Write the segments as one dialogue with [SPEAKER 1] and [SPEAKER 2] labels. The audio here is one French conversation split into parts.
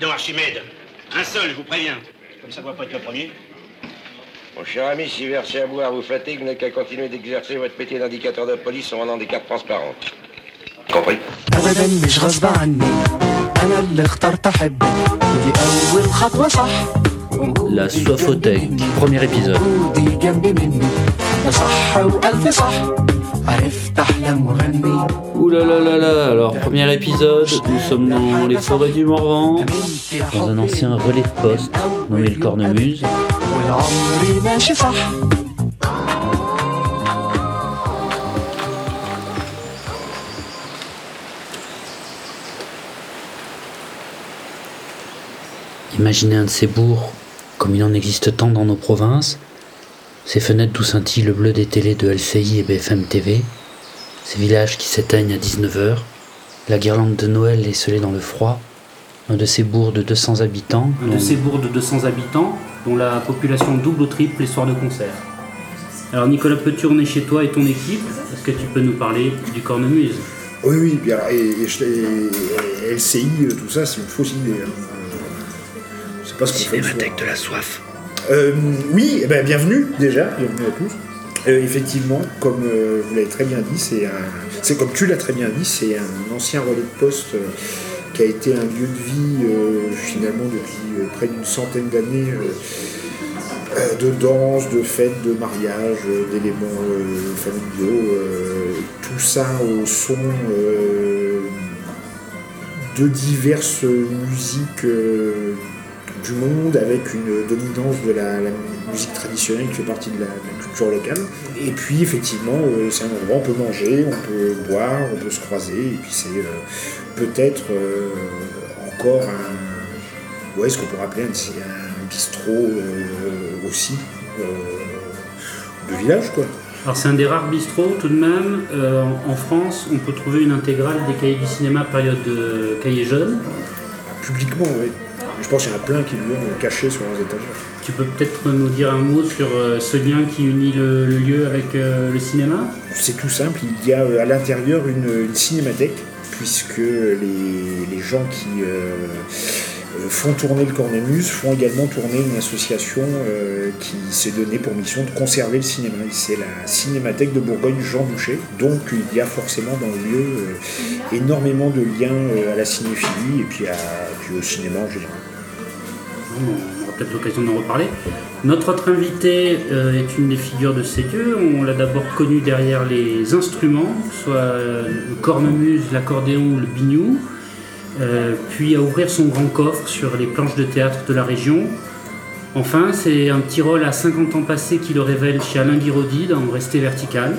[SPEAKER 1] dedans, Archimède. Un seul, je vous préviens. Comme ça ne va pas être le premier.
[SPEAKER 2] Mon cher ami, si verser à boire vous fatigue, vous n'avez qu'à continuer d'exercer votre métier d'indicateur de police en vendant des cartes transparentes. Compris
[SPEAKER 3] ابدا مش غصب عني انا اللي اخترت احبك ودي اول خطوه صح
[SPEAKER 4] La Soifothèque, premier épisode. Ouh là là là là, alors premier épisode, nous sommes dans les forêts du Morvan, dans un ancien relais de poste nommé le Cornemuse. Imaginez un de ces bourgs, comme il en existe tant dans nos provinces, ces fenêtres d'où scintille le bleu des télés de LCI et BFM TV, ces villages qui s'éteignent à 19h, la guirlande de Noël esselée dans le froid, un de ces bourgs de 200 habitants,
[SPEAKER 5] Un de
[SPEAKER 4] dont-
[SPEAKER 5] ces bourgs de 200 habitants, dont la population double ou triple les soirs de concert. Alors Nicolas, peux-tu on est chez toi et ton équipe? Est-ce que tu peux nous parler du Cornemuse?
[SPEAKER 6] Oui, oui, alors, et, et je- et- et LCI, euh, tout ça, c'est une fausse idée. hein. Euh, C'est pas ce qu'on fait.
[SPEAKER 1] de la soif.
[SPEAKER 6] Euh, oui, eh ben, bienvenue déjà, bienvenue à tous. Euh, effectivement, comme euh, vous l'avez très bien dit, c'est comme tu l'as très bien dit, c'est un ancien relais de poste qui a été un lieu de vie finalement depuis près d'une centaine d'années. de danse, de fêtes, de mariage, d'éléments familiaux, tout ça au son de diverses musiques du monde avec une dominance de la, la musique traditionnelle qui fait partie de la, de la culture locale. Et puis effectivement, euh, c'est un endroit où on peut manger, on peut boire, on peut se croiser, et puis c'est euh, peut-être euh, encore un, ouais, ce qu'on pourrait appeler un, un bistrot aussi de village quoi.
[SPEAKER 5] Alors c'est un des rares bistrots tout de même. En en France, on peut trouver une intégrale des cahiers du cinéma période de cahiers jeunes.
[SPEAKER 6] Publiquement, oui. Je pense qu'il y en a plein qui lui ont caché sur leurs étagères.
[SPEAKER 5] Tu peux peut-être nous dire un mot sur euh, ce lien qui unit le, le lieu avec euh, le cinéma?
[SPEAKER 6] C'est tout simple, il y a euh, à l'intérieur une, une cinémathèque, puisque les, les gens qui font tourner le Cornemuse font également tourner une association euh, qui s'est donnée pour mission de conserver le cinéma. C'est la Cinémathèque de Bourgogne Jean Boucher. Donc il y a forcément dans le lieu euh, énormément de liens euh, à la cinéphilie et puis, à, puis au cinéma en général.
[SPEAKER 5] On aura peut-être l'occasion d'en reparler. Notre autre invité euh, est une des figures de ces lieux. On l'a d'abord connu derrière les instruments, soit euh, le cornemuse, l'accordéon ou le biniou, euh, puis à ouvrir son grand coffre sur les planches de théâtre de la région. Enfin, c'est un petit rôle à 50 ans passés qui le révèle chez Alain Guiraudy dans Rester vertical.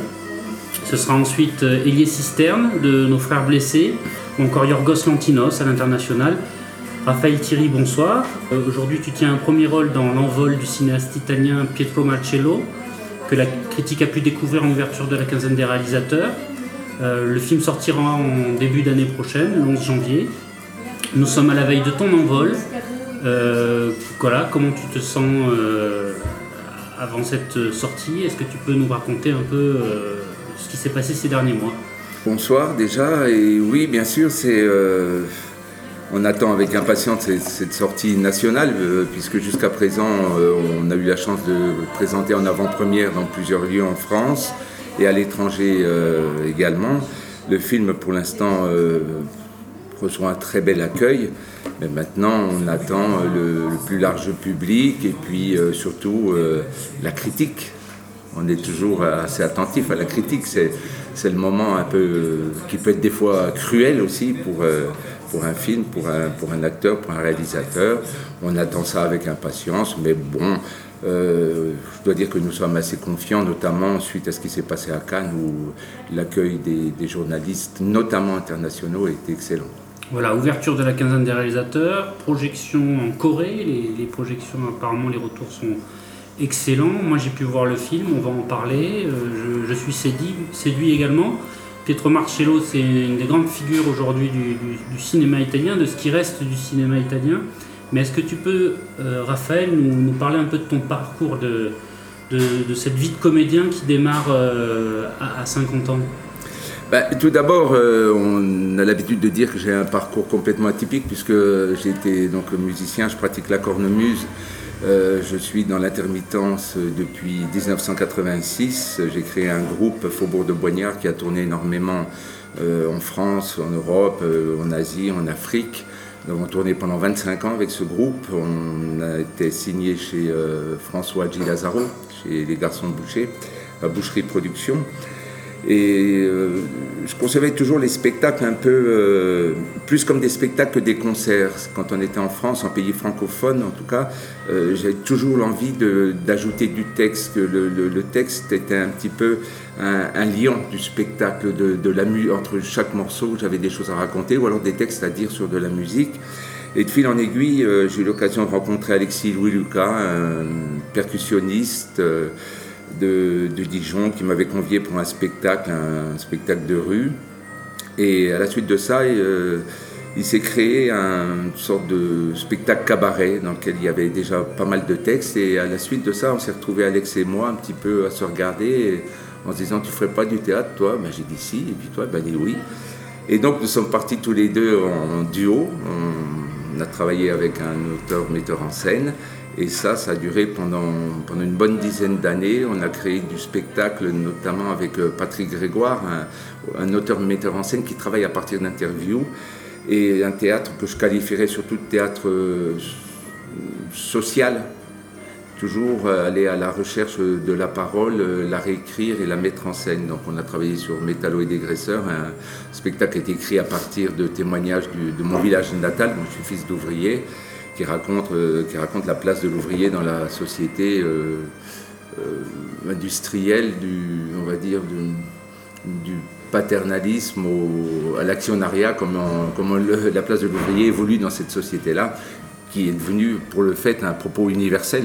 [SPEAKER 5] Ce sera ensuite euh, Elie Cisterne de Nos Frères Blessés, ou encore Yorgos Lantinos à l'international. Raphaël Thierry, bonsoir. Euh, Aujourd'hui, tu tiens un premier rôle dans l'envol du cinéaste italien Pietro Marcello, que la critique a pu découvrir en ouverture de la quinzaine des réalisateurs. Euh, le film sortira en début d'année prochaine, le 11 janvier. Nous sommes à la veille de ton envol. Euh, voilà, comment tu te sens avant cette sortie? Est-ce que tu peux nous raconter un peu ce qui s'est passé ces derniers mois?
[SPEAKER 7] Bonsoir déjà, et oui bien sûr c'est... on attend avec impatience cette, sortie nationale, euh, puisque jusqu'à présent euh, on a eu la chance de présenter en avant-première dans plusieurs lieux en France et à l'étranger euh, également. Le film pour l'instant reçoit un très bel accueil, mais maintenant on attend le, plus large public et puis surtout la critique on est toujours assez attentif à la critique. C'est, le moment un peu qui peut être des fois cruel aussi pour, pour un film, pour un, pour un acteur, pour un réalisateur. On attend ça avec impatience, mais bon, euh, je dois dire que nous sommes assez confiants, notamment suite à ce qui s'est passé à Cannes, où l'accueil des, journalistes, notamment internationaux, été excellent.
[SPEAKER 5] Voilà, ouverture de la quinzaine des réalisateurs, projection en Corée, les, les projections apparemment les retours sont excellents. Moi j'ai pu voir le film, on va en parler, Euh, je, je suis séduit, séduit également. Pietro Marcello c'est une des grandes figures aujourd'hui du, cinéma italien, de ce qui reste du cinéma italien. Mais est-ce que tu peux, euh, Raphaël, nous, parler un peu de ton parcours, de, de, cette vie de comédien qui démarre euh, à, à 50 ans?
[SPEAKER 7] Bah, tout d'abord, euh, on a l'habitude de dire que j'ai un parcours complètement atypique puisque été donc musicien, je pratique la cornemuse. Euh, je suis dans l'intermittence depuis 1986. J'ai créé un groupe Faubourg de Boignard qui a tourné énormément euh, en France, en Europe, euh, en Asie, en Afrique. Nous avons tourné pendant 25 ans avec ce groupe. On a été signé chez François G. Lazaro, chez les Garçons Boucher, à Boucherie Production. Et euh, je concevais toujours les spectacles un peu euh, plus comme des spectacles que des concerts. Quand on était en France, en pays francophone en tout cas, euh, j'avais toujours l'envie d'ajouter du texte, le, le- le texte était un petit peu un, un lien du spectacle, de, de la entre chaque morceau, j'avais des choses à raconter ou alors des textes à dire sur de la musique. Et de fil en aiguille, euh, j'ai eu l'occasion de rencontrer Alexis Louis Lucas, un percussionniste euh, de, Dijon, qui m'avait convié pour un spectacle, un, spectacle de rue. Et à la suite de ça, euh, il s'est créé un- une sorte de spectacle cabaret dans lequel il y avait déjà pas mal de textes. Et à la suite de ça, on s'est retrouvés, Alex et moi, un petit peu à se regarder en se disant Tu ferais pas du théâtre, toi? Ben, J'ai dit si. Et puis toi, ben, dit oui. Et donc nous sommes partis tous les deux en duo. On a travaillé avec un auteur-metteur en scène. Et ça, ça a duré pendant, une bonne dizaine d'années. On a créé du spectacle, notamment avec euh, Patrick Grégoire, un, auteur-metteur en scène qui travaille à partir d'interviews. Et un théâtre que je qualifierais surtout de théâtre euh, social. Toujours euh, aller à la recherche de la parole, la réécrire et la mettre en scène. Donc on a travaillé sur Métallo et Dégraisseur, un spectacle est écrit à partir de témoignages de mon village natal, dont je suis fils d'ouvrier, qui raconte, euh, qui raconte la place de l'ouvrier dans la société euh, euh, industrielle, du, on va dire, du, paternalisme à l'actionnariat, comment, comment la place de l'ouvrier évolue dans cette société-là, qui est devenue, pour le fait, un propos universel.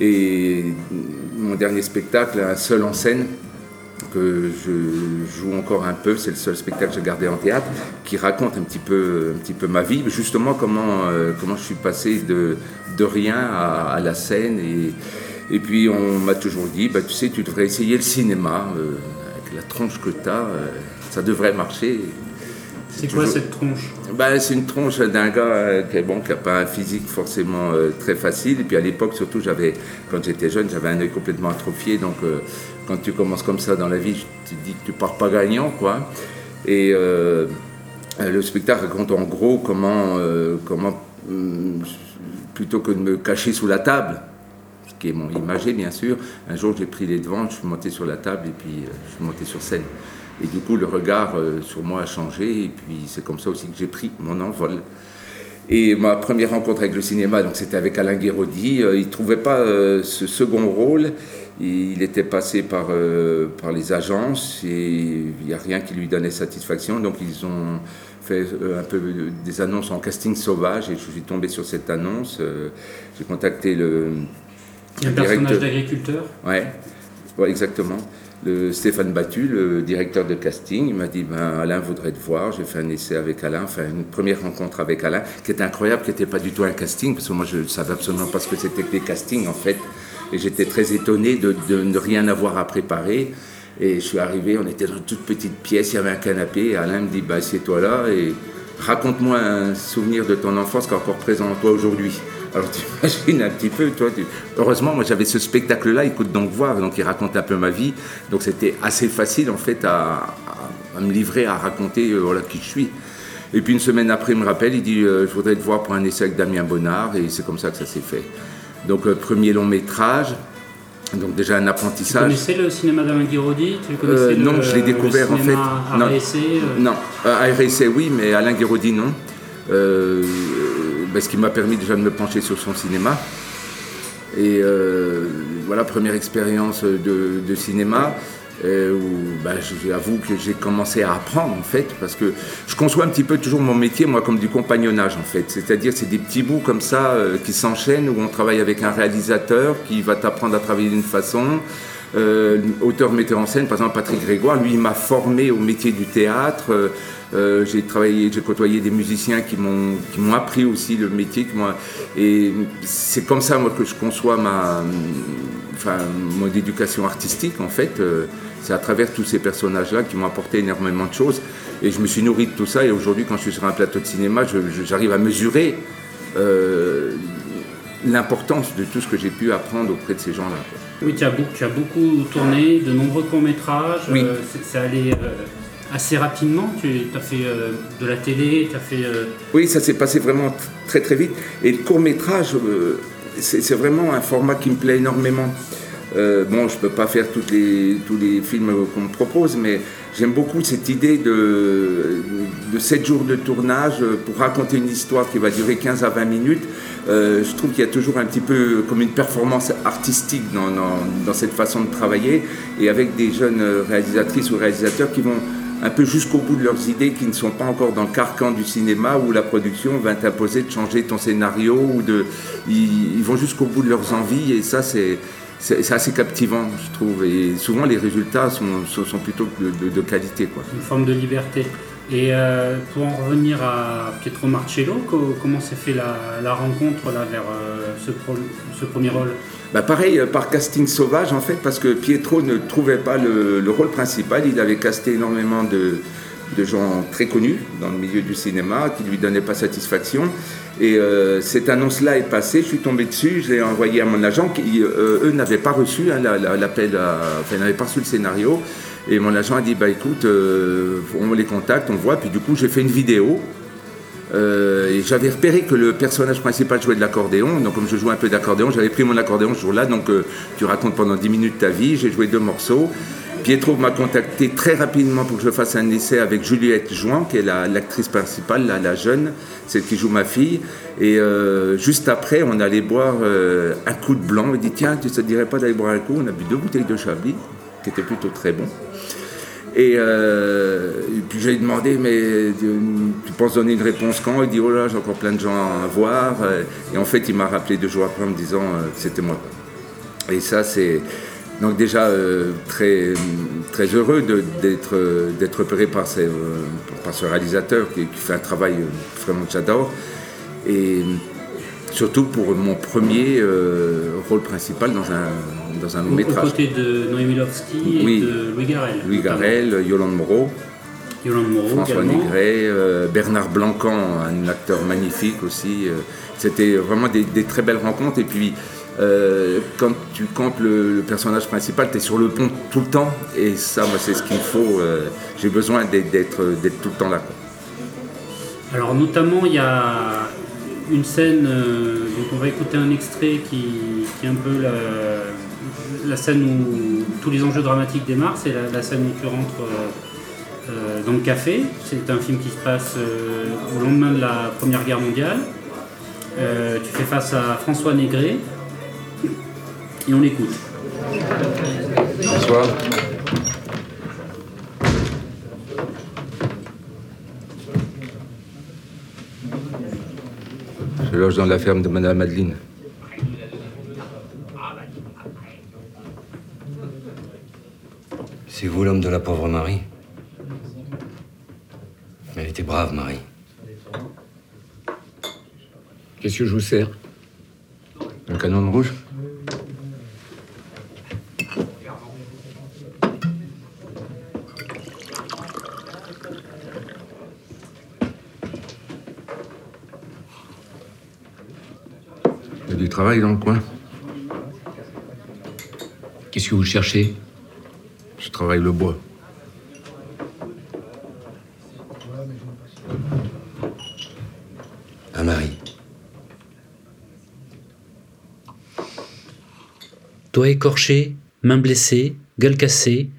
[SPEAKER 7] Et mon dernier spectacle, un seul en scène, que je joue encore un peu, c'est le seul spectacle que j'ai gardé en théâtre, qui raconte un petit peu, un petit peu ma vie, justement comment, euh, comment je suis passé de, de rien à, la scène. Et, et puis on m'a toujours dit, bah, tu sais, tu devrais essayer le cinéma, euh, avec la tronche que tu as, ça devrait marcher.
[SPEAKER 5] C'est quoi
[SPEAKER 7] toujours-
[SPEAKER 5] cette tronche
[SPEAKER 7] bah, c'est une tronche d'un gars euh, qui est bon, qui n'a pas un physique forcément euh, très facile. Et puis à l'époque, surtout, j'avais, quand j'étais jeune, j'avais un œil complètement atrophié. Donc, euh, quand tu commences comme ça dans la vie, tu te dis que tu pars pas gagnant, quoi. Et le spectacle raconte en gros comment, comment hum, plutôt que de me cacher sous la table, ce qui est mon imagé bien sûr, un jour j'ai pris les devants, je suis monté sur la table et puis je suis monté sur scène. Et du coup, le regard euh, sur moi a changé, et puis c'est comme ça aussi que j'ai pris mon envol. Et ma première rencontre avec le cinéma, donc c'était avec Alain Guéraudy. Euh, il ne trouvait pas euh, ce second rôle. Il était passé par, par les agences et il n'y a rien qui lui donnait satisfaction. Donc ils ont fait un peu des annonces en casting sauvage et je suis tombé sur cette annonce. J'ai contacté le,
[SPEAKER 5] Il y a un personnage d'agriculteur?
[SPEAKER 7] Ouais, ouais, exactement. Stéphane Battu, le directeur de casting, il m'a dit ben, Alain voudrait te voir. J'ai fait un essai avec Alain, une première rencontre avec Alain, qui était incroyable, qui n'était pas du tout un casting, parce que moi je ne savais absolument pas ce que c'était que des castings en fait. Et j'étais très étonné de, ne rien avoir à préparer. Et je suis arrivé, on était dans une toute petite pièce, il y avait un canapé, et Alain me dit bah, Assieds-toi là et raconte-moi un souvenir de ton enfance qui est encore présent en toi aujourd'hui. Alors tu imagines un petit peu, toi, tu- heureusement, moi j'avais ce spectacle-là, écoute donc voir, donc il raconte un peu ma vie, donc c'était assez facile en fait à, à- à me livrer, à raconter euh, voilà, qui je suis. Et puis une semaine après, il me rappelle, il dit euh, Je voudrais te voir pour un essai avec Damien Bonnard, et c'est comme ça que ça s'est fait. Donc euh, premier long métrage, donc déjà un
[SPEAKER 5] Tu
[SPEAKER 7] apprentissage.
[SPEAKER 5] connaissais le cinéma d'Alain Guiraudy? Tu connaissais
[SPEAKER 7] Euh,
[SPEAKER 5] le-
[SPEAKER 7] non, je l'ai
[SPEAKER 5] le
[SPEAKER 7] découvert en fait.
[SPEAKER 5] cinéma
[SPEAKER 7] non,
[SPEAKER 5] euh,
[SPEAKER 7] non. Euh, RSC, oui, mais Alain Guéraudy, non. Ben, ce qui m'a permis déjà de me pencher sur son cinéma. Et euh, voilà, première expérience de, cinéma. euh, où ben, j'avoue que j'ai commencé à apprendre en fait, parce que je conçois un petit peu toujours mon métier, moi, comme du compagnonnage en fait. C'est-à-dire, c'est des petits bouts comme ça euh, qui s'enchaînent, où on travaille avec un réalisateur qui va t'apprendre à travailler d'une façon, euh, auteur metteur en scène, par exemple Patrick Grégoire, lui il m'a formé au métier du théâtre. Euh, j'ai travaillé, j'ai côtoyé des musiciens qui m'ont qui m'ont appris aussi le métier, m'ont- et c'est comme ça moi que je conçois ma enfin mon éducation artistique en fait. Euh, C'est à travers tous ces personnages-là qui m'ont apporté énormément de choses. Et je me suis nourri de tout ça. Et aujourd'hui, quand je suis sur un plateau de cinéma, j'arrive à mesurer euh, l'importance de tout ce que j'ai pu apprendre auprès de ces gens-là.
[SPEAKER 5] Oui, tu as, tu as, beaucoup tourné, de nombreux courts-métrages.
[SPEAKER 7] Oui.
[SPEAKER 5] C'est allé assez rapidement. Tu as fait euh, de la télé, tu as fait. euh,
[SPEAKER 7] Oui, ça s'est passé vraiment très très vite. Et le court métrage, euh, c'est vraiment un format qui me plaît énormément. Bon, je peux pas faire toutes les, tous les films qu'on me propose, mais j'aime beaucoup cette idée de, de 7 jours de tournage pour raconter une histoire qui va durer 15 à 20 minutes. Je trouve qu'il y a toujours un petit peu comme une performance artistique dans, dans cette façon de travailler, et avec des jeunes réalisatrices ou réalisateurs qui vont un peu jusqu'au bout de leurs idées, qui ne sont pas encore dans le carcan du cinéma où la production va t'imposer de changer ton scénario ou de, ils, vont jusqu'au bout de leurs envies et ça c'est assez captivant, je trouve. Et souvent, les résultats sont, plutôt de, qualité. Quoi.
[SPEAKER 5] une forme de liberté. Et euh, pour en revenir à Pietro Marcello, co- comment s'est fait la, rencontre là, vers euh, ce premier rôle?
[SPEAKER 7] Bah pareil, euh, par casting sauvage, en fait, parce que Pietro ne trouvait pas le, le rôle principal. Il avait casté énormément de, de gens très connus dans le milieu du cinéma qui ne lui donnaient pas satisfaction. Et euh, cette annonce-là est passée, je suis tombé dessus, je l'ai envoyé à mon agent, qui, euh, eux n'avaient pas reçu hein, la- la- l'appel, enfin, n'avaient pas reçu le scénario. Et mon agent a dit, bah écoute, on les contacte, on voit. Puis du coup, j'ai fait une vidéo. Euh, j'avais repéré que le personnage principal jouait de l'accordéon. Donc, comme je jouais un peu d'accordéon, j'avais pris mon accordéon ce jour-là. Donc, euh, tu racontes pendant 10 minutes ta vie. J'ai joué deux morceaux. Pietro m'a contacté très rapidement pour que je fasse un essai avec Juliette Jouan, qui est la- l'actrice principale, la, jeune, celle qui joue ma fille. Et euh, juste après, on allait boire un coup de blanc. Il dit Tiens, tu ne te dirais pas d'aller boire un coup? On a bu deux bouteilles de Chablis, qui étaient plutôt très bons. Et, euh, et puis j'ai demandé, mais tu, penses donner une réponse quand? Il dit, oh là, j'ai encore plein de gens à voir. Et en fait, il m'a rappelé deux jours après en me disant euh, c'était moi. Et ça, c'est donc déjà euh, très, très heureux d'être d'être repéré par, ce réalisateur qui, fait un travail vraiment que j'adore. Et surtout pour mon premier rôle principal dans un, dans un long
[SPEAKER 5] Aux
[SPEAKER 7] métrage.
[SPEAKER 5] côtés de Noémie Lovski et
[SPEAKER 7] Oui.
[SPEAKER 5] de Louis Garrel.
[SPEAKER 7] Louis. Garrel, Yolande Moreau.
[SPEAKER 5] Yolande Moreau
[SPEAKER 7] François
[SPEAKER 5] également.
[SPEAKER 7] Nigret, euh, Bernard Blancan, un acteur magnifique aussi. euh, C'était vraiment des, des très belles rencontres. Et puis, euh, quand tu campes le, le personnage principal, tu es sur le pont tout le temps. Et ça, moi, c'est ce qu'il me faut. J'ai besoin d'être tout le temps là.
[SPEAKER 5] Alors notamment il y a une scène, donc on va écouter un extrait qui, qui est un peu la, la scène où tous les enjeux dramatiques démarrent, c'est la, scène où tu rentres euh, euh, dans le café. C'est un film qui se passe euh, au lendemain de la Première Guerre mondiale. Tu fais face à François Négret et on l'écoute.
[SPEAKER 7] Bonsoir. Je loge dans la ferme de Madame Madeleine.
[SPEAKER 8] C'est vous l'homme de la pauvre Marie Elle était brave, Marie.
[SPEAKER 7] Qu'est-ce que je vous sers Un canon de rouge Il y a du travail dans le coin.
[SPEAKER 8] Qu'est-ce que vous cherchez?
[SPEAKER 7] Travaille le bois.
[SPEAKER 8] À Marie.
[SPEAKER 4] Doigts écorchés, mains blessées, gueule cassée.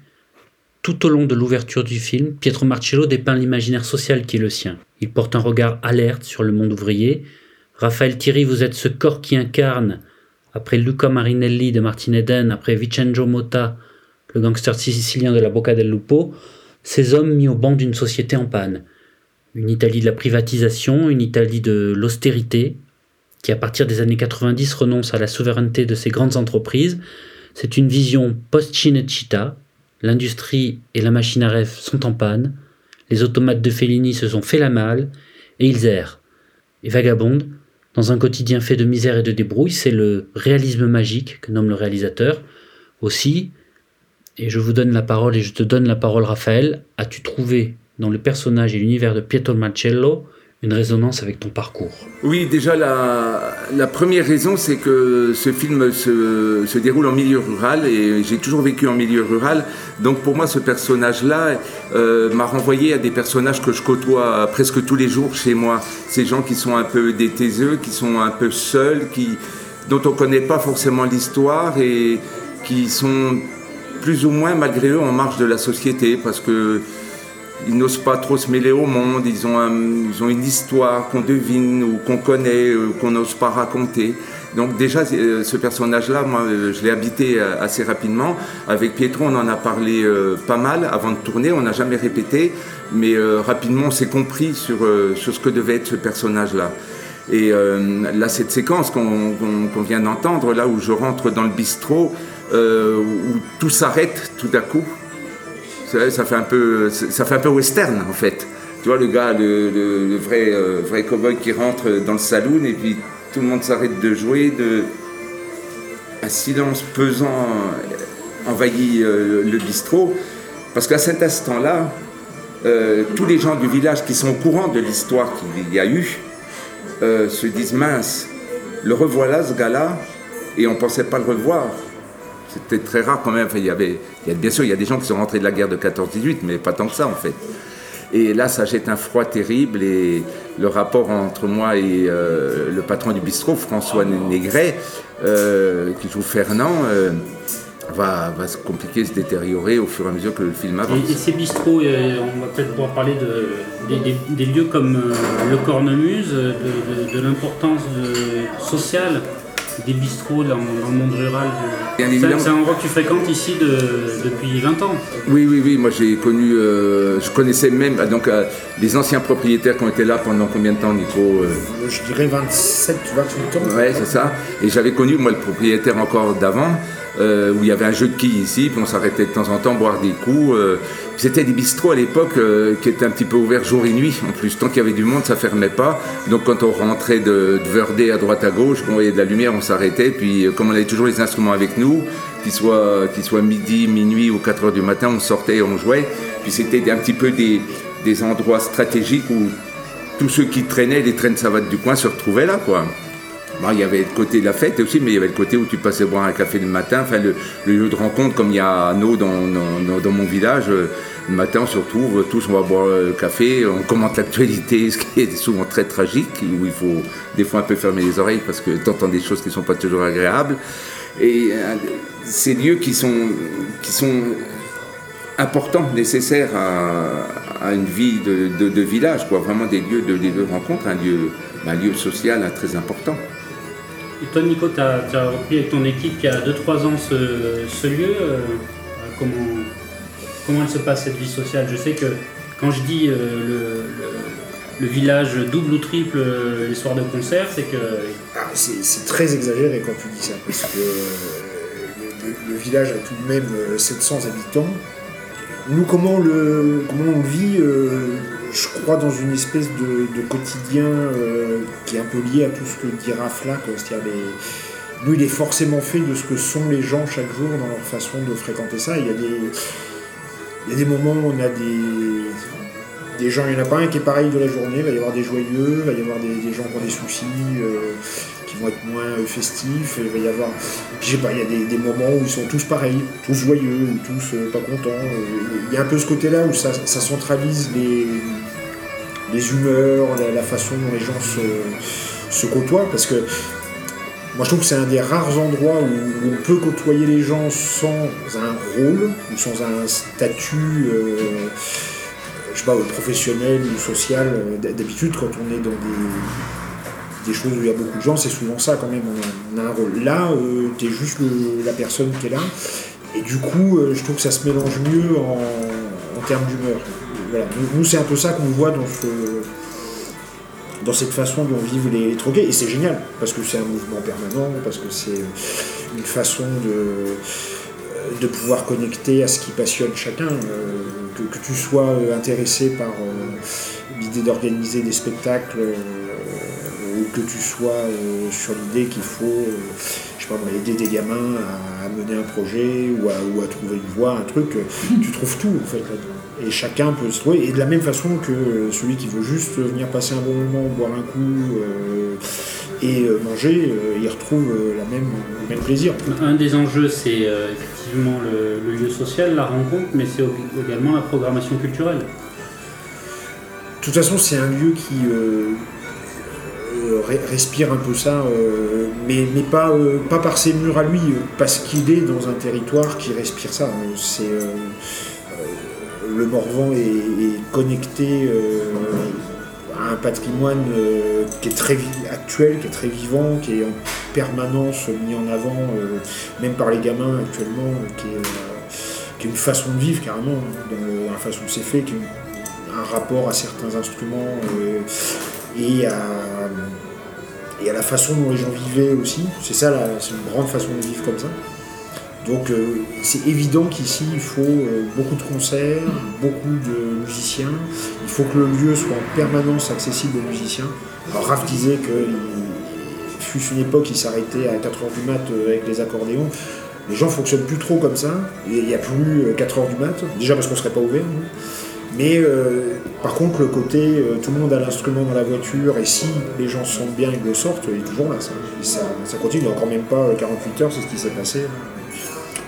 [SPEAKER 4] Tout au long de l'ouverture du film, Pietro Marcello dépeint l'imaginaire social qui est le sien. Il porte un regard alerte sur le monde ouvrier. Raphaël Thierry, vous êtes ce corps qui incarne, après Luca Marinelli de Martin Eden, après Vincenzo Motta, le gangster sicilien de la Bocca del Lupo, ces hommes mis au banc d'une société en panne. Une Italie de la privatisation, une Italie de l'austérité, qui à partir des années 90 renonce à la souveraineté de ses grandes entreprises. C'est une vision post-Cinecittà. L'industrie et la machine à rêve sont en panne. Les automates de Fellini se sont fait la malle et ils errent. Et vagabondent dans un quotidien fait de misère et de débrouille. C'est le réalisme magique que nomme le réalisateur. Aussi, Et je vous donne la parole et je te donne la parole, Raphaël. As-tu trouvé dans le personnage et l'univers de Pietro Marcello une résonance avec ton parcours?
[SPEAKER 7] Oui, déjà la, la première raison, c'est que ce film se, se, déroule en milieu rural et j'ai toujours vécu en milieu rural. Donc pour moi, ce personnage-là euh, m'a renvoyé à des personnages que je côtoie presque tous les jours chez moi. Ces gens qui sont un peu détaiseux, qui sont un peu seuls, qui, dont on ne connaît pas forcément l'histoire et qui sont plus ou moins, malgré eux, en marge de la société parce que ils n'osent pas trop se mêler au monde, ils ont, ils ont une histoire qu'on devine ou qu'on connaît, euh, qu'on n'ose pas raconter. Donc déjà, euh, ce personnage-là, moi, euh, je l'ai habité assez rapidement. Avec Pietro, on en a parlé pas mal avant de tourner, on n'a jamais répété, mais rapidement, on s'est compris sur, sur ce que devait être ce personnage-là. Et là, cette séquence qu'on qu vient d'entendre, là où je rentre dans le bistrot, où tout s'arrête tout à coup, ça fait un peu, western en fait. Tu vois le gars, le, vrai, euh, vrai cowboy qui rentre dans le saloon et puis tout le monde s'arrête de jouer, de... un silence pesant envahit euh, le bistrot, parce qu'à cet instant-là, euh, tous les gens du village qui sont au courant de l'histoire qu'il y a eu euh, se disent mince, le revoilà ce gars-là, et on pensait pas le revoir. C'était très rare quand même. Enfin, il y avait, il y a, bien sûr, il y a des gens qui sont rentrés de la guerre de 14-18, mais pas tant que ça en fait. Et là, ça jette un froid terrible et le rapport entre moi et euh, le patron du bistrot, François Négret, euh, qui joue Fernand, euh, va, va, se compliquer, se détériorer au fur et à mesure que le film avance.
[SPEAKER 5] Et, et ces bistrots, on va peut-être pouvoir parler de, des, des, des, lieux comme le Cornemuse, de, de, de l'importance sociale des bistrots dans, dans, le monde rural. C'est un endroit que tu fréquentes ici de, depuis 20 ans
[SPEAKER 7] Oui, oui, oui. Moi, j'ai connu, euh, je connaissais même donc, euh, les anciens propriétaires qui ont été là pendant combien de temps, Nico
[SPEAKER 6] euh... Je dirais 27, 28 ans.
[SPEAKER 7] Ouais, c'est ça. Et j'avais connu, moi, le propriétaire encore d'avant. Euh, où il y avait un jeu de quilles ici, puis on s'arrêtait de temps en temps boire des coups. Euh, C'était des bistrots à l'époque euh, qui étaient un petit peu ouverts jour et nuit. En plus, tant qu'il y avait du monde, ça fermait pas. Donc quand on rentrait de, de Verdé à droite à gauche, on voyait de la lumière, on s'arrêtait. Puis comme on avait toujours les instruments avec nous, qu'ils soient, midi, minuit ou 4 heures du matin, on sortait et on jouait. Puis c'était un petit peu des, des endroits stratégiques où tous ceux qui traînaient, les traînes savates du coin se retrouvaient là, quoi. Il y avait le côté de la fête aussi, mais il y avait le côté où tu passais boire un café le matin, enfin le, lieu de rencontre comme il y a à dans, mon village. Le matin, on se retrouve, tous on va boire le café, on commente l'actualité, ce qui est souvent très tragique, où il faut des fois un peu fermer les oreilles parce que tu entends des choses qui ne sont pas toujours agréables. Et euh, ces lieux qui sont, importants, nécessaires à, une vie de, village, quoi. vraiment des lieux de, de rencontre, un lieu, un lieu social hein, très important.
[SPEAKER 5] Et toi, Nico, tu as, repris avec ton équipe il y a 2-3 ans ce, ce lieu. Euh, comment, comment elle se passe cette vie sociale? Je sais que quand je dis euh, le, le, village double ou triple euh, les soirs de concert, c'est que.
[SPEAKER 6] Ah, c'est très exagéré quand tu dis ça, parce que le, le, village a tout de même 700 habitants. Nous, comment, le, comment on vit je crois dans une espèce de, quotidien euh, qui est un peu lié à tout ce que dit Raph là. C'est-à-dire. Nous, il est forcément fait de ce que sont les gens chaque jour dans leur façon de fréquenter ça. Il y a des, il y a des moments où on a des, des gens, il n'y en a pas un qui est pareil de la journée, il va y avoir des joyeux, il va y avoir des, gens qui ont des soucis, euh, qui vont être moins euh, festifs, il va y avoir, je sais pas, il y a des, moments où ils sont tous pareils, tous joyeux, ou tous pas contents. Il y a un peu ce côté-là où ça centralise les, les humeurs, la, façon dont les gens se, côtoient, parce que moi je trouve que c'est un des rares endroits où, on peut côtoyer les gens sans un rôle ou sans un statut, euh, je sais pas, professionnel ou social. D'habitude, quand on est dans des, des, choses où il y a beaucoup de gens, c'est souvent ça quand même, on a, un rôle. Là, euh, tu es juste la personne qui est là, et du coup, euh, je trouve que ça se mélange mieux en termes d'humeur. Voilà. Nous, c'est un peu ça qu'on voit dans ce dans cette façon dont vivent les troquets. Et c'est génial, parce que c'est un mouvement permanent, parce que c'est une façon de, de pouvoir connecter à ce qui passionne chacun. Euh, que, tu sois intéressé par euh, l'idée d'organiser des spectacles, euh, ou que tu sois euh, sur l'idée qu'il faut euh, je sais pas, aider des gamins à, mener un projet ou à, ou à trouver une voie, un truc, euh, tu trouves tout en fait là-dedans. Et chacun peut se trouver. Et de la même façon que celui qui veut juste venir passer un bon moment, boire un coup euh, et euh, manger, euh, il retrouve la même, le même plaisir.
[SPEAKER 5] Un des enjeux, c'est effectivement le, le lieu social, la rencontre, mais c'est également la programmation culturelle.
[SPEAKER 6] De toute façon, c'est un lieu qui euh, re- respire un peu ça, euh, mais, mais pas, euh, pas par ses murs à lui, parce qu'il est dans un territoire qui respire ça. C'est, le Morvan est, connecté euh, à un patrimoine euh, qui est très actuel, qui est très vivant, qui est en permanence mis en avant, euh, même par les gamins actuellement, qui est, une façon de vivre carrément, dans le- la façon dont c'est fait, qui est un rapport à certains instruments et, à, et à la façon dont les gens vivaient aussi. C'est ça, c'est une grande façon de vivre comme ça. Donc euh, c'est évident qu'ici il faut euh, beaucoup de concerts, beaucoup de musiciens. Il faut que le lieu soit en permanence accessible aux musiciens. Alors Raph disait qu'il fut une époque, il s'arrêtait à 4h du mat euh, avec les accordéons. Les gens fonctionnent plus trop comme ça. Il n'y a plus euh, 4h du mat. Déjà parce qu'on ne serait pas ouvert. Mais par contre, le côté tout le monde a l'instrument dans la voiture et si les gens se sentent bien et le sortent, il est toujours là. Ça, ça, continue. Il n'y a encore même pas euh, 48 heures, c'est ce qui s'est passé.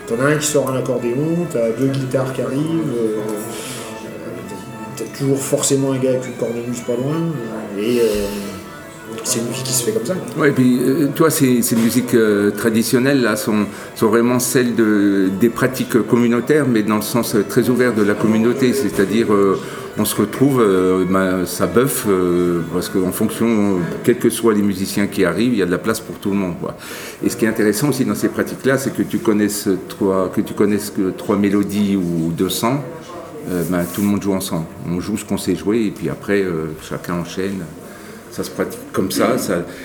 [SPEAKER 6] T'en as un qui sort un accordéon, t'as deux guitares qui arrivent, euh, t'as toujours forcément un gars avec une cornemuse pas loin, euh, c'est une vie qui se fait comme ça.
[SPEAKER 7] Ouais, et puis euh, toi, ces, musiques euh, traditionnelles là sont, vraiment celles de, des pratiques communautaires, mais dans le sens euh, très ouvert de la communauté, c'est-à-dire on se retrouve, ben, ça bœuf, euh, parce qu'en fonction, quels que soient les musiciens qui arrivent, il y a de la place pour tout le monde. Et ce qui est intéressant aussi dans ces pratiques-là, c'est que tu connaisses trois, que tu connaisses trois mélodies ou 200, euh, ben, tout le monde joue ensemble. On joue ce qu'on sait jouer, et puis après, chacun enchaîne ça se pratique comme ça,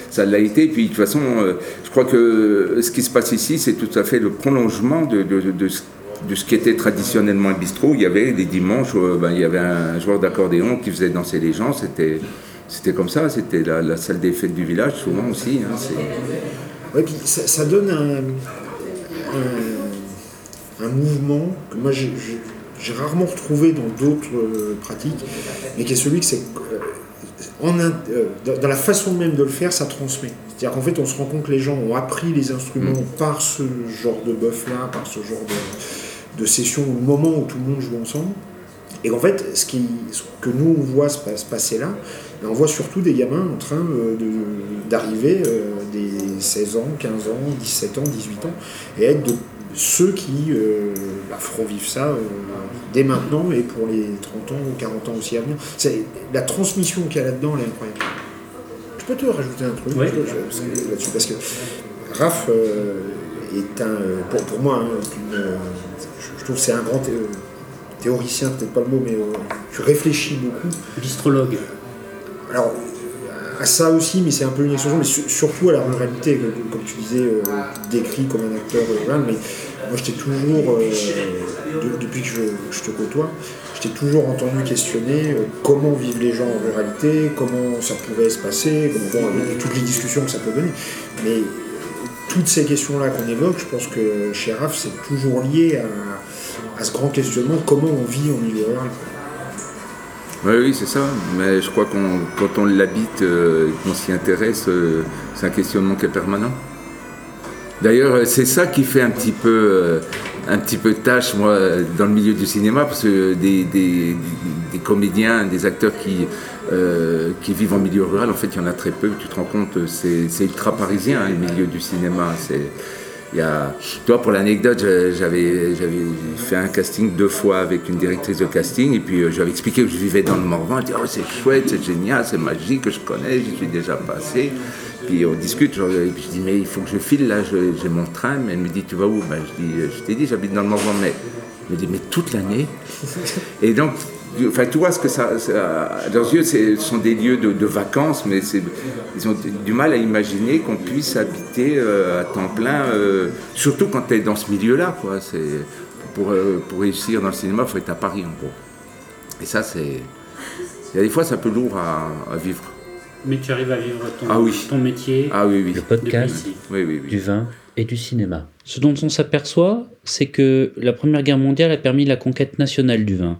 [SPEAKER 7] ça, l'a été. Et puis de toute façon, euh, je crois que ce qui se passe ici, c'est tout à fait le prolongement de, ce qui était traditionnellement un bistrot. Il y avait les dimanches, euh, ben, il y avait un joueur d'accordéon qui faisait danser les gens. C'était, comme ça, c'était la, salle des fêtes du village souvent aussi. hein,
[SPEAKER 6] puis ça, donne un, mouvement que moi j'ai- rarement retrouvé dans d'autres euh, pratiques, mais qui est celui que c'est en euh, dans, la façon même de le faire, ça transmet. C'est-à-dire qu'en fait, on se rend compte que les gens ont appris les instruments par ce genre de bœuf-là, par ce genre de, de session, au moment où tout le monde joue ensemble. Et qu'en fait, ce, qui, ce que nous on voit se, pas- se passer là, ben, on voit surtout des gamins en train euh, de- d'arriver, euh, des 16 ans, 15 ans, 17 ans, 18 ans, et être de ceux qui euh, bah, feront vivre ça euh, dès maintenant et pour les 30 ans ou 40 ans aussi à venir. C'est- La transmission qu'il y a là-dedans, elle est incroyable. Je peux te rajouter un truc
[SPEAKER 5] Oui.
[SPEAKER 6] je- je- là-dessus, parce que Raph euh, est un, euh, pour, pour moi, hein, une, je, trouve que c'est un grand thé- théoricien, peut-être pas le mot, mais tu réfléchis beaucoup.
[SPEAKER 5] Bistrologue.
[SPEAKER 6] Alors, à ça aussi, mais c'est un peu une extension, mais su- surtout à la ruralité, comme, tu disais, euh, décrit comme un acteur rural, mais moi je t'ai toujours, euh, de- depuis que je, te côtoie, je t'ai toujours entendu questionner euh, comment vivent les gens en ruralité, comment ça pouvait se passer, toutes les discussions que ça peut donner. Mais toutes ces questions-là qu'on évoque, je pense que chez RAF, c'est toujours lié à, à ce grand questionnement, comment on vit en milieu rural.
[SPEAKER 7] Oui, oui, c'est ça. Mais je crois qu'on, quand on l'habite, euh, qu'on s'y intéresse, euh, c'est un questionnement qui est permanent. D'ailleurs, euh, c'est ça qui fait un petit peu, euh, un petit peu tâche, moi, dans le milieu du cinéma, parce que des, des- comédiens, des acteurs qui, qui vivent en milieu rural, en fait, il y en a très peu. Tu te rends compte, c'est, c'est ultra parisien, hein, le milieu du cinéma. Il pour l'anecdote, j'avais, fait un casting deux fois avec une directrice de casting, et puis euh, j'avais expliqué que je vivais dans le Morvan. Elle dit Oh, c'est chouette, c'est génial, c'est magique, je connais, j'y suis déjà passé. Puis on discute, genre, et je dis Mais il faut que je file là, j'ai mon train. Mais elle me dit Tu vas où? Ben, Je dis Je t'ai dit, j'habite dans le Morvan, mais. Elle me dit Mais toute l'année Et donc, Enfin, tu vois ce que ça, ça- à leurs yeux, ce sont des lieux de, de vacances, mais ils ont du mal à imaginer qu'on puisse habiter euh, à temps plein, euh, surtout quand tu es dans ce milieu-là. Quoi. C'est, pour, euh, pour réussir dans le cinéma, il faut être à Paris, en gros. Et ça, c'est. Il y a des fois, c'est un peu lourd à, à vivre.
[SPEAKER 5] Mais tu arrives à vivre ton,
[SPEAKER 7] Ah oui.
[SPEAKER 5] ton métier
[SPEAKER 7] Ah oui, oui.
[SPEAKER 4] Le podcast du vin et du cinéma. Ce dont on s'aperçoit, c'est que la Première Guerre mondiale a permis la conquête nationale du vin.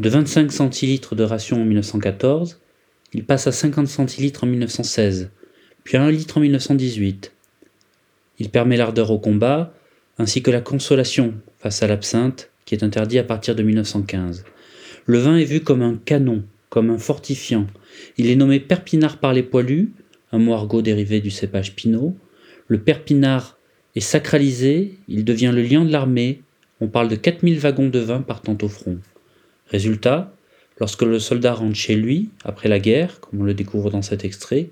[SPEAKER 4] De 25 centilitres de ration en 1914, il passe à 50 centilitres en 1916, puis à 1 litre en 1918. Il permet l'ardeur au combat, ainsi que la consolation face à l'absinthe, qui est interdit à partir de 1915. Le vin est vu comme un canon, comme un fortifiant. Il est nommé Perpinard par les poilus, un mot argot dérivé du cépage Pinot. Le Perpinard est sacralisé, il devient le lion de l'armée. On parle de 4000 wagons de vin partant au front. Résultat, lorsque le soldat rentre chez lui, après la guerre, comme on le découvre dans cet extrait,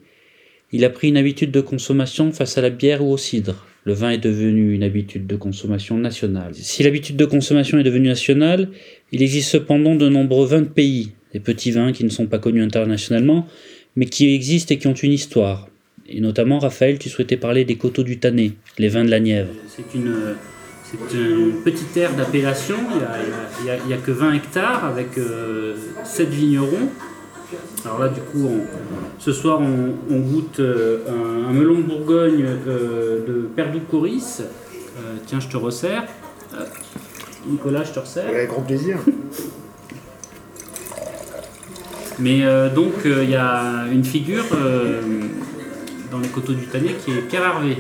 [SPEAKER 4] il a pris une habitude de consommation face à la bière ou au cidre. Le vin est devenu une habitude de consommation nationale. Si l'habitude de consommation est devenue nationale, il existe cependant de nombreux vins de pays, des petits vins qui ne sont pas connus internationalement, mais qui existent et qui ont une histoire. Et notamment, Raphaël, tu souhaitais parler des coteaux du Tanné, les vins de la Nièvre.
[SPEAKER 5] C'est une, c'est une petite aire d'appellation. Il n'y a, que 20 hectares avec 7 vignerons. Alors là, du coup, on- ce soir, on, on goûte euh, un, un melon de Bourgogne euh, de Perdou-Coris. Euh, tiens, je te resserre. Euh, Nicolas, je te resserre.
[SPEAKER 6] Avec grand plaisir.
[SPEAKER 5] Mais euh, donc, euh, il y a une figure euh, dans les coteaux du Tannet qui est Pierre.
[SPEAKER 7] Oui.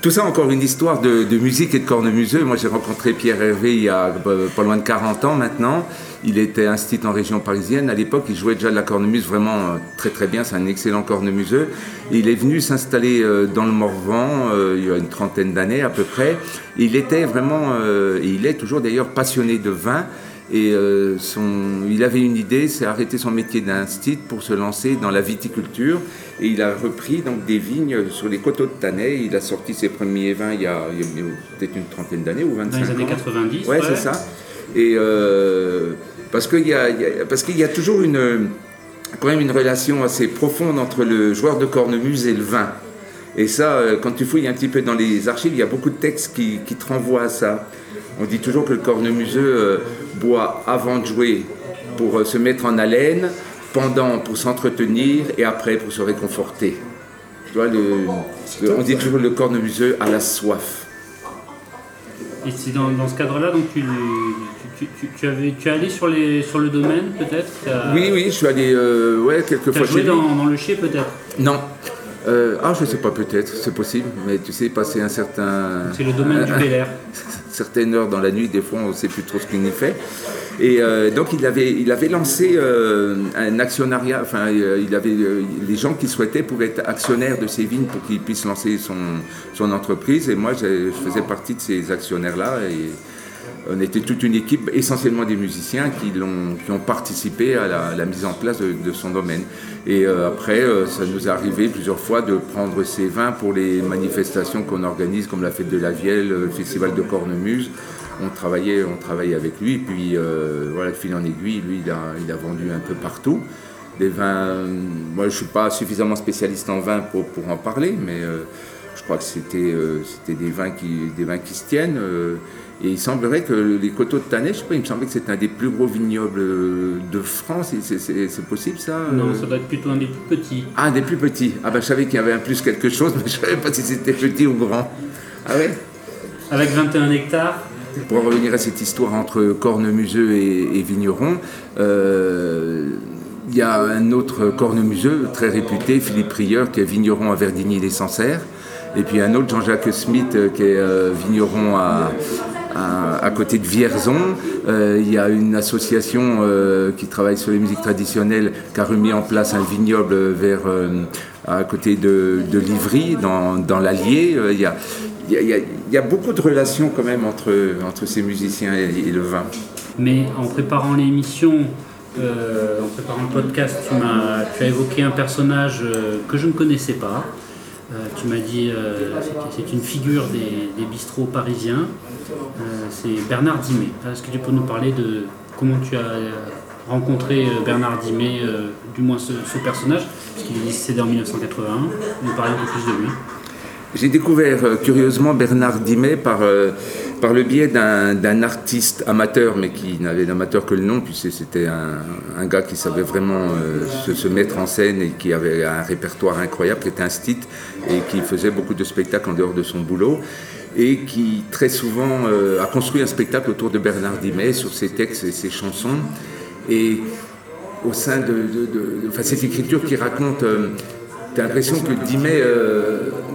[SPEAKER 7] Tout ça, encore une histoire de, musique et de cornemuseux. Moi, j'ai rencontré Pierre Hervé il y a euh, pas loin de 40 ans maintenant. Il était instit en région parisienne. À l'époque, il jouait déjà de la cornemuse vraiment euh, très très bien. C'est un excellent cornemuseux. Il est venu s'installer euh, dans le Morvan il y a une trentaine d'années à peu près. Il était vraiment, il est toujours d'ailleurs passionné de vin. Et euh, son, il avait une idée, c'est arrêter son métier d'instit pour se lancer dans la viticulture. Et il a repris donc des vignes sur les coteaux de Tannay. Il a sorti ses premiers vins il y a, peut-être une trentaine d'années ou 25
[SPEAKER 5] Dans les années
[SPEAKER 7] ans.
[SPEAKER 5] 90.
[SPEAKER 7] Ouais, c'est ça. Et euh, parce qu'il y y a- parce qu'il y a toujours une, quand même une relation assez profonde entre le joueur de cornemuse et le vin. Et ça, euh, quand tu fouilles un petit peu dans les archives, il y a beaucoup de textes qui, qui te renvoient à ça. On dit toujours que le cornemuseux boit avant de jouer pour euh, se mettre en haleine, pendant pour s'entretenir et après pour se réconforter. Tu vois, le, le- on dit toujours le cornemuseux a la soif.
[SPEAKER 5] Et c'est dans, dans ce cadre-là, donc tu, tu, tu, tu avais, tu es allé sur, les, sur le domaine peut-être?
[SPEAKER 7] Oui, oui, je suis allé euh, ouais, quelques fois
[SPEAKER 5] joué
[SPEAKER 7] chez lui.
[SPEAKER 5] dans, dans le chai peut-être?
[SPEAKER 7] Non. Euh, ah, je sais pas, peut-être, c'est possible, mais tu sais, passer un certain.
[SPEAKER 5] C'est le domaine du Bel Air.
[SPEAKER 7] certaines heures dans la nuit, des fois on ne sait plus trop ce qu'il y fait. Et euh, donc il avait, il avait lancé euh, un actionnariat, enfin il avait, les gens qui souhaitaient pouvaient être actionnaires de ces vignes pour qu'il puisse lancer son, son entreprise. Et moi je faisais partie de ces actionnaires-là. Et on était toute une équipe, essentiellement des musiciens, qui, ont participé à la, mise en place de, son domaine. Et euh, après, euh, ça nous est arrivé plusieurs fois de prendre ces vins pour les manifestations qu'on organise, comme la fête de la Vielle, le festival de Cornemuse. On travaillait, on travaillait avec lui, puis euh, voilà, de fil en aiguille, lui, il a, vendu un peu partout. Des vins, moi je ne suis pas suffisamment spécialiste en vin pour, pour en parler, mais euh, je crois que c'était euh, c'était des, vins qui, des vins qui se tiennent. euh, et il semblerait que les coteaux de Tanais, je sais pas, il me semblait que c'était un des plus gros vignobles euh, de France. C'est- possible ça
[SPEAKER 5] Non, ça doit être plutôt un des plus petits.
[SPEAKER 7] Ah, un des plus petits. Ah ben je savais qu'il y avait un plus quelque chose, mais je savais pas si c'était petit ou grand. Ah ouais?
[SPEAKER 5] Avec 21 hectares,
[SPEAKER 7] Pour en revenir à cette histoire entre cornemuseux et, et vigneron, euh, il y a un autre cornemuseux très réputé, Philippe Prieur, qui est vigneron à Verdigny-les-Sancerres. Et puis un autre, Jean-Jacques Smith, euh, qui est euh, vigneron à, à, côté de Vierzon. Euh, il y a une association qui travaille sur les musiques traditionnelles qui a remis en place un vignoble vers, à côté de, Livry, dans, dans l'Allier. Il y a, il il y a- beaucoup de relations quand même entre, entre ces musiciens et, le vin.
[SPEAKER 5] mais en préparant l'émission, en préparant le podcast, tu, m'as, tu as évoqué un personnage que je ne connaissais pas. Euh, tu m'as dit euh, c'est, une figure des, des bistrots parisiens. Euh, c'est Bernard Dimet. Est-ce que tu peux nous parler de comment tu as rencontré Bernard Dimet, du moins ce, ce personnage, puisqu'il est décédé en 1981. Nous parler un peu plus de lui.
[SPEAKER 7] J'ai découvert curieusement Bernard Dimet par par le biais d'un artiste amateur, mais qui n'avait d'amateur que le nom, puisque c'était un, gars qui savait vraiment euh, se, mettre en scène et qui avait un répertoire incroyable, qui était un stit et qui faisait beaucoup de spectacles en dehors de son boulot et qui très souvent euh, a construit un spectacle autour de Bernard Dimet sur ses textes et ses chansons. Et au sein de, cette écriture qui raconte, euh, t'as l'impression que Dimet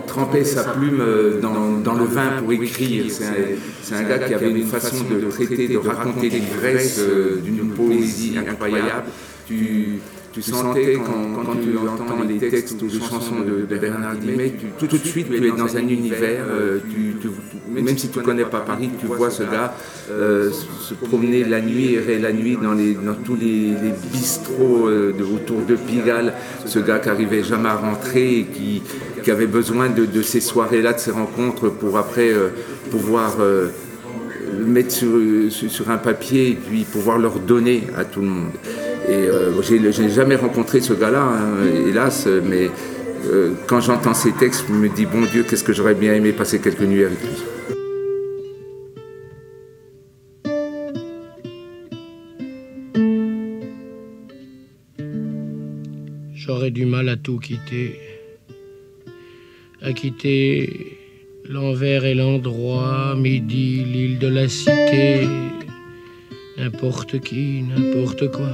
[SPEAKER 7] trempait sa plume euh, dans, dans le vin pour écrire. C'est un, gars qui avait une façon de traiter, de raconter l'ivresse euh, d'une poésie incroyable. Tu, tu sentais quand, quand tu entends les textes ou les chansons de, de Bernard Dimet, tu- tout de suite tu es dans un univers, euh, tu- tu- même si tu ne connais pas Paris, tu vois ce gars euh, se promener la nuit, errer la nuit dans, les, dans tous les, les bistrots euh, de- autour de Pigalle, ce gars qui arrivait jamais à rentrer et qui, qui avait besoin de, de ces soirées-là, de ces rencontres pour après euh, pouvoir euh, le mettre sur, sur, sur un papier et puis pouvoir leur donner à tout le monde. Et euh, j'ai j'ai jamais rencontré ce gars-là, hein, hélas, mais euh, quand j'entends ces textes, je me dis, bon Dieu, qu'est-ce que j'aurais bien aimé passer quelques nuits avec lui.
[SPEAKER 9] J'aurais du mal à tout quitter. À quitter l'envers et l'endroit, midi, l'île de la cité, n'importe qui, n'importe quoi.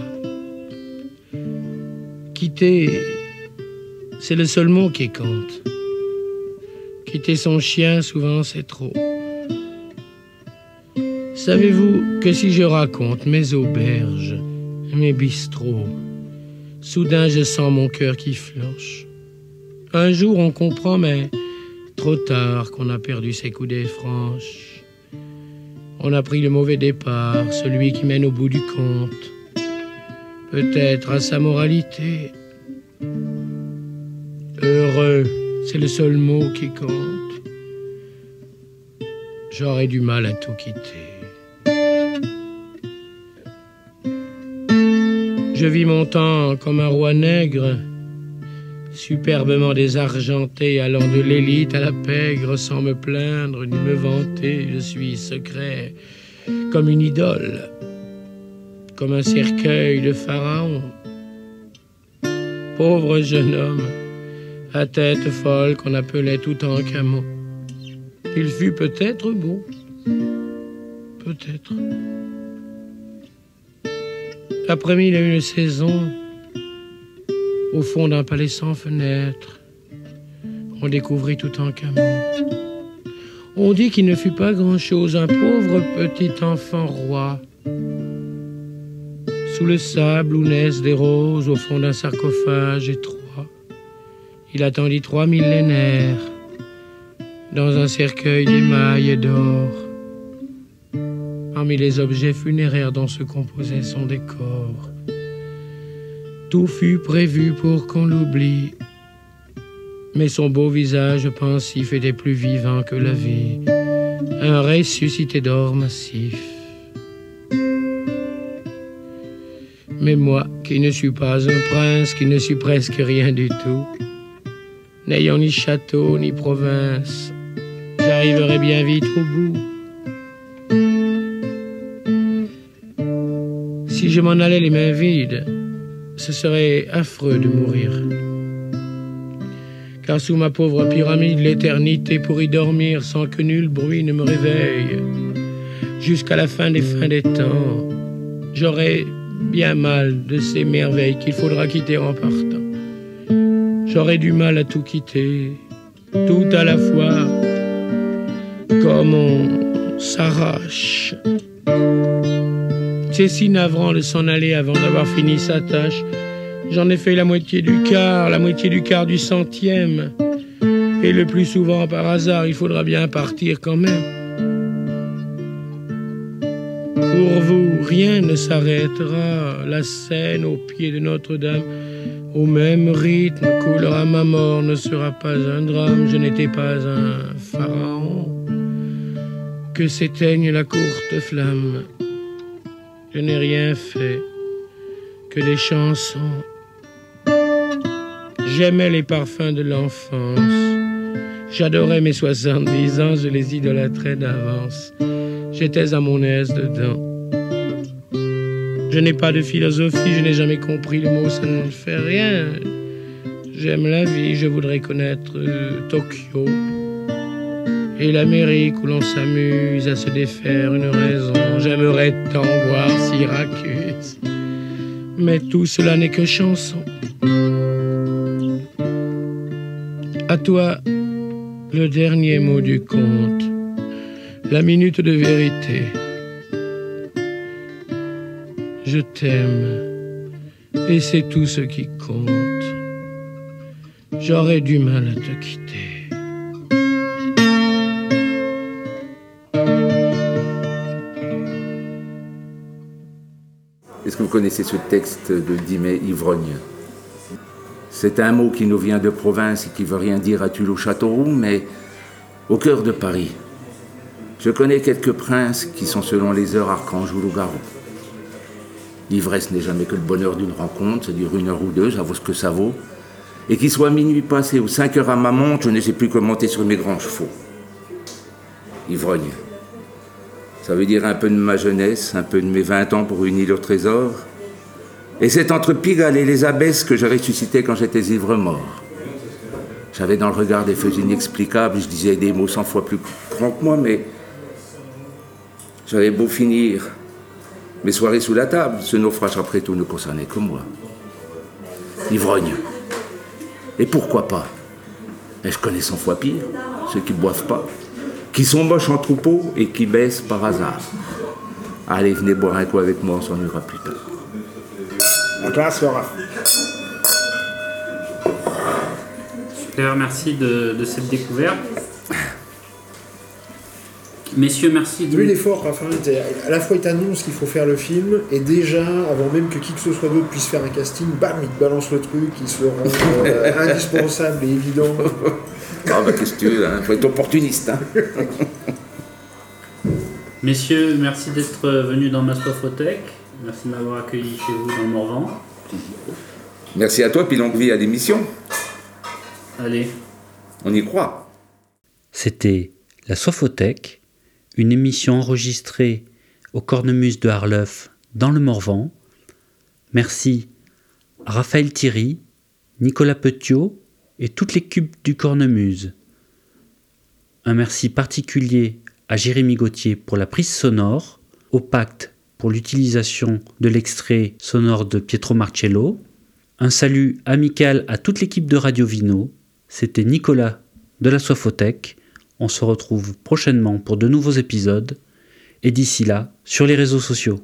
[SPEAKER 9] Quitter, c'est le seul mot qui compte. Quitter son chien, souvent, c'est trop. Savez-vous que si je raconte mes auberges, mes bistrots, Soudain, je sens mon cœur qui flanche. Un jour, on comprend, mais trop tard qu'on a perdu ses coudées franches. On a pris le mauvais départ, celui qui mène au bout du compte. Peut-être à sa moralité. Heureux, c'est le seul mot qui compte. J'aurais du mal à tout quitter. Je vis mon temps comme un roi nègre, superbement désargenté, allant de l'élite à la pègre, sans me plaindre ni me vanter. Je suis secret comme une idole, comme un cercueil de pharaon. Pauvre jeune homme, à tête folle qu'on appelait tout en camon. Il fut peut-être beau, peut-être. Après mille et une saisons, au fond d'un palais sans fenêtre, on découvrit tout en camon. On dit qu'il ne fut pas grand-chose, un pauvre petit enfant roi. Sous le sable où naissent des roses, au fond d'un sarcophage étroit, il attendit trois millénaires dans un cercueil d'émail et d'or. Parmi les objets funéraires dont se composait son décor, tout fut prévu pour qu'on l'oublie. Mais son beau visage pensif était plus vivant que la vie, un ressuscité d'or massif. Mais moi, qui ne suis pas un prince, qui ne suis presque rien du tout, n'ayant ni château ni province, j'arriverai bien vite au bout. Si je m'en allais les mains vides, ce serait affreux de mourir. Car sous ma pauvre pyramide, l'éternité pour y dormir sans que nul bruit ne me réveille, jusqu'à la fin des fins des temps, j'aurai bien mal de ces merveilles qu'il faudra quitter en partant. J'aurai du mal à tout quitter, tout à la fois, comme on s'arrache. C'est si navrant de s'en aller avant d'avoir fini sa tâche. J'en ai fait la moitié du quart, la moitié du quart du centième. Et le plus souvent par hasard, il faudra bien partir quand même. Pour vous, rien ne s'arrêtera. La scène au pied de Notre-Dame, au même rythme, coulera ma mort, ne sera pas un drame. Je n'étais pas un pharaon. Que s'éteigne la courte flamme. Je n'ai rien fait que des chansons. J'aimais les parfums de l'enfance. J'adorais mes 70 ans, je les idolâtrais d'avance. j'étais à mon aise dedans. Je n'ai pas de philosophie, je n'ai jamais compris le mot, ça ne fait rien. J'aime la vie, je voudrais connaître euh, Tokyo et l'Amérique où l'on s'amuse à se défaire une raison. J'aimerais tant voir Syracuse, mais tout cela n'est que chanson. À toi, le dernier mot du conte, la minute de vérité. Je t'aime, et c'est tout ce qui compte. J'aurais du mal à te quitter.
[SPEAKER 7] Est-ce que vous connaissez ce texte de Dimet Ivrogne? C'est un mot qui nous vient de province et qui veut rien dire à Tulle-au-Châteauroux, mais au cœur de Paris. Je connais quelques princes qui sont selon les heures archanges ou loup-garou. L'ivresse n'est jamais que le bonheur d'une rencontre, ça dure une heure ou deux, ça vaut ce que ça vaut. Et qu'il soit minuit passé ou cinq heures à ma montre, je ne sais plus que monter sur mes grands chevaux. Ivrogne. Ça veut dire un peu de ma jeunesse, un peu de mes 20 ans pour une île au trésor. Et c'est entre Pigalle et les abbesses que je ressuscitais quand j'étais ivre mort. J'avais dans le regard des feux inexplicables, je disais des mots cent fois plus grands que moi, mais j'avais beau finir mes soirées sous la table, ce naufrage après tout ne concernait que moi. Ivrogne. Et pourquoi pas? Et je connais cent fois pire, ceux qui ne boivent pas, qui sont moches en troupeau et qui baissent par hasard? Allez, venez boire un coup avec moi, on s'en ira plus tard.
[SPEAKER 6] La classe, Laura.
[SPEAKER 5] Super, merci de, de cette découverte. Messieurs, merci de...
[SPEAKER 6] Lui, il est fort, Raphaël. À la fois, il t'annonce qu'il faut faire le film, et déjà, avant même que qui que ce soit d'autre puisse faire un casting, bam, il te balance le truc, il se rend euh, indispensable et évident.
[SPEAKER 7] Ah bah qu'est-ce que tu veux, hein, faut être opportuniste. Hein.
[SPEAKER 5] Messieurs, merci d'être venus dans ma Soifotech. Merci de m'avoir accueilli chez vous dans le Morvan.
[SPEAKER 7] Merci à toi, puis longue vie à l'émission.
[SPEAKER 5] Allez,
[SPEAKER 7] On y croit.
[SPEAKER 4] C'était La Sofothèque, une émission enregistrée au Cornemuse de Harleuf dans le Morvan. Merci à Raphaël Thierry, Nicolas Petiot et toute l'équipe du Cornemuse. Un merci particulier à Jérémy Gauthier pour la prise sonore, au Pacte pour l'utilisation de l'extrait sonore de Pietro Marcello. Un salut amical à toute l'équipe de Radio Vino. C'était Nicolas de la Sofothèque. On se retrouve prochainement pour de nouveaux épisodes. Et d'ici là, sur les réseaux sociaux.